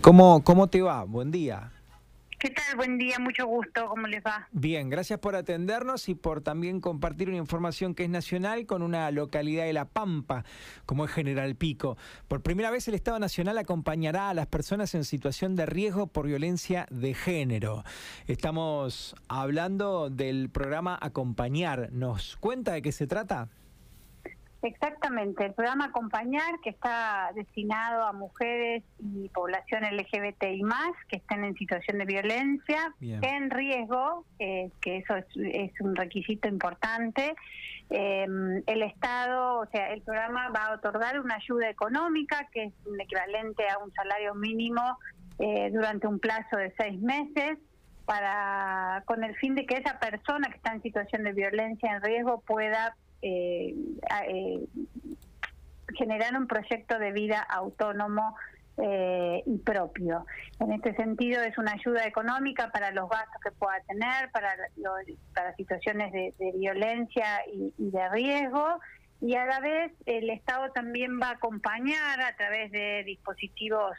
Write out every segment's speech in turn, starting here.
¿Cómo, ¿Cómo te va? Buen día. ¿Qué tal? Buen día, mucho gusto. ¿Cómo les va? Bien, gracias por atendernos y por también compartir una información que es nacional con una localidad de La Pampa, como es General Pico. Por primera vez el Estado Nacional acompañará a las personas en situación de riesgo por violencia de género. Estamos hablando del programa Acompañar. ¿Nos cuenta de qué se trata? Exactamente, el programa Acompañar, que está destinado a mujeres y población LGBTI más que estén en situación de violencia, en riesgo, eh, que eso es, un requisito importante. Eh, el Estado, o sea, el programa va a otorgar una ayuda económica, que es un equivalente a un salario mínimo eh, durante un plazo de seis meses para con el fin de que esa persona que está en situación de violencia en riesgo pueda eh, eh, generar un proyecto de vida autónomo eh, y propio. En este sentido es una ayuda económica para los gastos que pueda tener, para, situaciones de, violencia y, de riesgo y a la vez el Estado también va a acompañar a través de dispositivos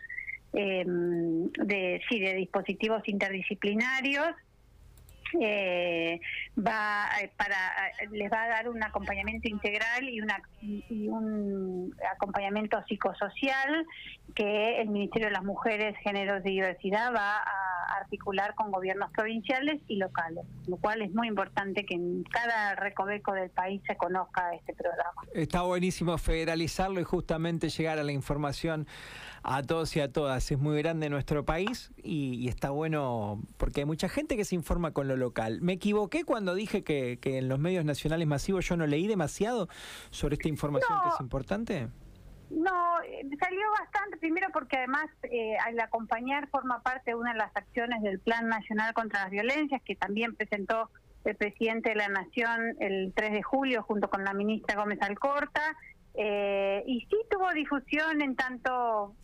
eh, de sí de dispositivos interdisciplinarios eh, va eh, para eh, les va a dar un acompañamiento integral y, una, y un acompañamiento psicosocial que el Ministerio de las Mujeres, Géneros y Diversidad va a articular con gobiernos provinciales y locales, lo cual es muy importante que en cada recoveco del país se conozca este programa. Está buenísimo federalizarlo y justamente llegar a la información a todos y a todas. Es muy grande nuestro país y, está bueno porque hay mucha gente que se informa con lo local. Me equivoqué cuando dije que, en los medios nacionales masivos yo no leí demasiado sobre esta información que es importante. No, eh, salió bastante, primero porque además eh, al acompañar forma parte de una de las acciones del Plan Nacional contra las Violencias que también presentó el presidente de la Nación el 3 de julio junto con la ministra Gómez Alcorta. Eh, y sí tuvo difusión en tanto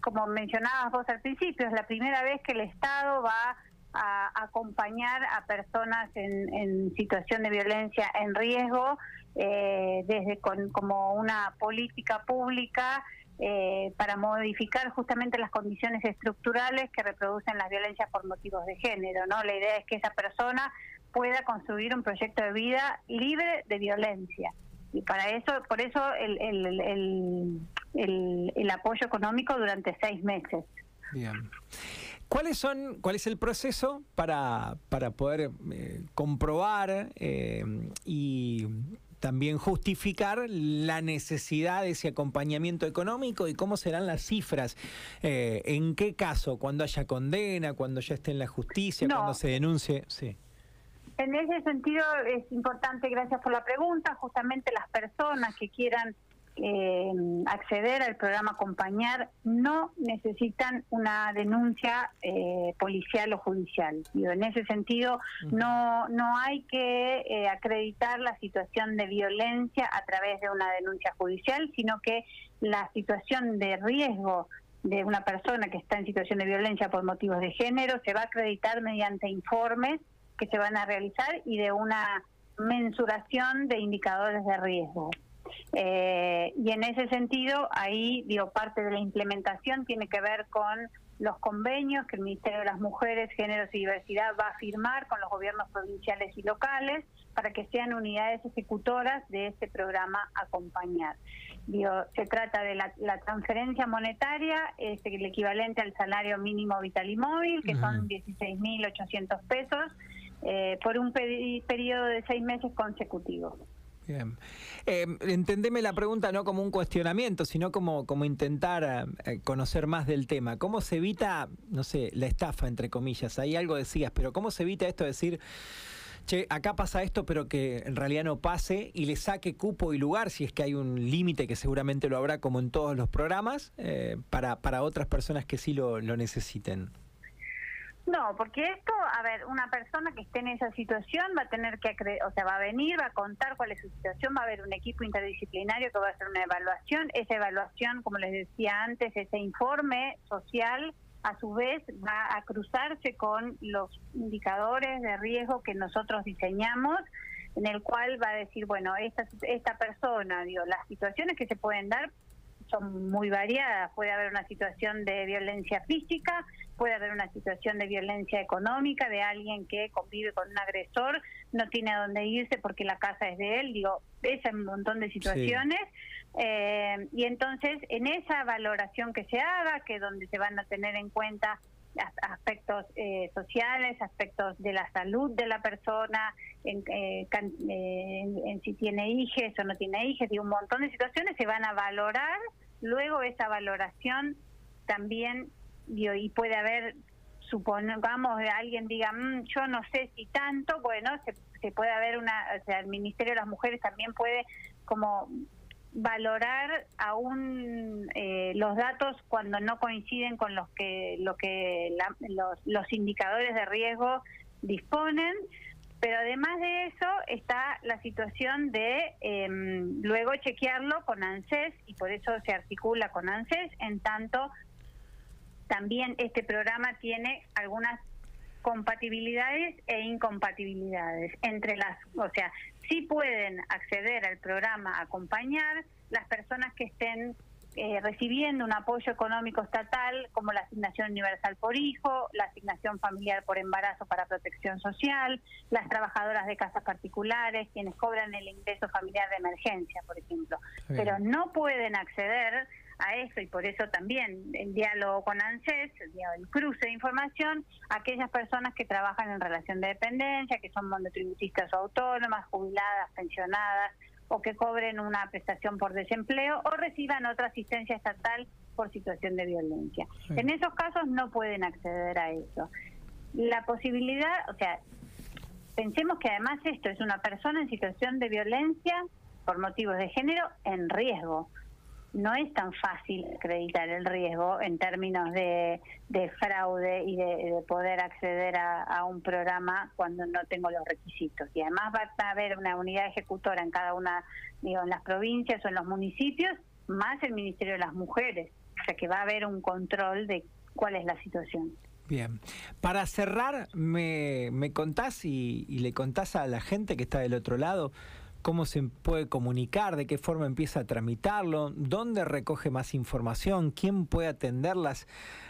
como mencionabas vos al principio, es la primera vez que el Estado va a acompañar a personas en, situación de violencia en riesgo eh, desde con, como una política pública eh, para modificar justamente las condiciones estructurales que reproducen las violencias por motivos de género. no La idea es que esa persona pueda construir un proyecto de vida libre de violencia y para eso, por eso el, el, el, apoyo económico durante seis meses. Bien. ¿Cuáles son, ¿Cuál es el proceso para, para poder eh, comprobar eh, y también justificar la necesidad de ese acompañamiento económico y cómo serán las cifras? Eh, ¿En qué caso? ¿Cuando haya condena? ¿Cuando ya esté en la justicia? ¿Cuando se denuncie? Sí. En ese sentido es importante, gracias por la pregunta, justamente las personas que quieran eh, acceder al programa Acompañar no necesitan una denuncia eh, policial o judicial. en ese sentido, no, no hay que eh, acreditar la situación de violencia a través de una denuncia judicial, sino que la situación de riesgo de una persona que está en situación de violencia por motivos de género se va a acreditar mediante informes que se van a realizar y de una mensuración de indicadores de riesgo. Eh, y en ese sentido, ahí digo, parte de la implementación tiene que ver con los convenios que el Ministerio de las Mujeres, Géneros y Diversidad va a firmar con los gobiernos provinciales y locales para que sean unidades ejecutoras de este programa Acompañar. Digo, se trata de la, transferencia monetaria, es el equivalente al salario mínimo vital y móvil, que son 16.800 pesos, eh, por un periodo de seis meses consecutivos. Bien. Eh, entendeme la pregunta no como un cuestionamiento, sino como, como intentar eh, conocer más del tema. ¿Cómo se evita, no sé, la estafa, entre comillas? Ahí algo decías, pero ¿cómo se evita esto de decir, che, acá pasa esto, pero que en realidad no pase y le saque cupo y lugar, si es que hay un límite que seguramente lo habrá como en todos los programas, eh, para, para otras personas que sí lo, lo necesiten? No, porque esto, a ver, una persona que esté en esa situación va a tener que, o sea, va a venir, va a contar cuál es su situación, va a haber un equipo interdisciplinario que va a hacer una evaluación. Esa evaluación, como les decía antes, ese informe social, a su vez, va a cruzarse con los indicadores de riesgo que nosotros diseñamos, en el cual va a decir, bueno, esta, esta persona, digo, las situaciones que se pueden dar son muy variadas. Puede haber una situación de violencia física, puede haber una situación de violencia económica, de alguien que convive con un agresor, no tiene a dónde irse porque la casa es de él. Digo, es un montón de situaciones. Eh, y entonces, en esa valoración que se haga, que donde se van a tener en cuenta aspectos eh, sociales, aspectos de la salud de la persona, en, eh, en, si tiene hijos o no tiene hijos, y un montón de situaciones se van a valorar. Luego esa valoración también, y puede haber, supongamos, alguien diga, mm, yo no sé si tanto, bueno, se, se puede haber una, o sea, el Ministerio de las Mujeres también puede como valorar aún eh, los datos cuando no coinciden con los que lo que los, los indicadores de riesgo disponen pero además de eso está la situación de em, luego chequearlo con ANSES y por eso se articula con ANSES en tanto también este programa tiene algunas compatibilidades e incompatibilidades entre las, o sea, sí pueden acceder al programa acompañar las personas que estén eh, recibiendo un apoyo económico estatal como la asignación universal por hijo, la asignación familiar por embarazo para protección social, las trabajadoras de casas particulares, quienes cobran el ingreso familiar de emergencia, por ejemplo. Pero no pueden acceder a eso y por eso también el diálogo con ANSES, el, cruce de información, aquellas personas que trabajan en relación de dependencia, que son monotributistas o autónomas, jubiladas, pensionadas o que cobren una prestación por desempleo o reciban otra asistencia estatal por situación de violencia. En esos casos no pueden acceder a eso. La posibilidad, o sea, pensemos que además esto es una persona en situación de violencia por motivos de género en riesgo no es tan fácil acreditar el riesgo en términos de, fraude y de, poder acceder a, un programa cuando no tengo los requisitos. Y además va a haber una unidad ejecutora en cada una, digo, en las provincias o en los municipios, más el Ministerio de las Mujeres. O sea que va a haber un control de cuál es la situación. Bien, para cerrar, me, me contás y, y le contás a la gente que está del otro lado cómo se puede comunicar, de qué forma empieza a tramitarlo, dónde recoge más información, quién puede atenderlas,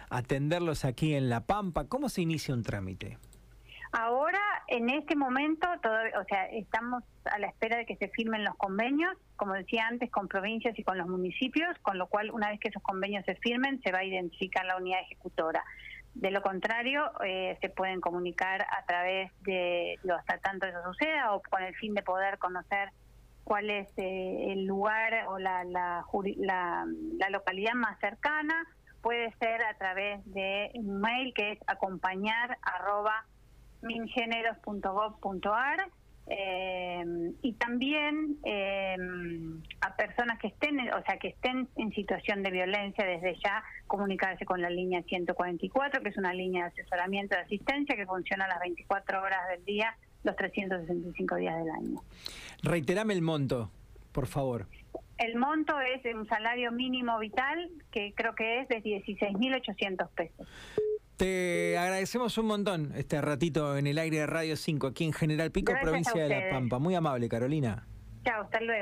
atenderlos aquí en La Pampa, cómo se inicia un trámite. Ahora, en este momento, o sea, estamos a la espera de que se firmen los convenios, como decía antes, con provincias y con los municipios, con lo cual, una vez que esos convenios se firmen, se va a identificar la unidad ejecutora. De lo contrario, eh, se pueden comunicar a través de los hasta tanto eso suceda o con el fin de poder conocer cuál es eh, el lugar o la, la, la, localidad más cercana. Puede ser a través de un mail que es acompañar arroba mingeneros.gov.ar eh, y también eh, a personas que estén, o sea, que estén en situación de violencia desde ya, comunicarse con la línea 144, que es una línea de asesoramiento de asistencia que funciona las 24 horas del día, los 365 días del año. Reiterame el monto, por favor. El monto es un salario mínimo vital, que creo que es de 16.800 pesos. Te agradecemos un montón este ratito en el aire de Radio 5 aquí en General Pico, provincia de La Pampa. Muy amable, Carolina. Chao, hasta luego.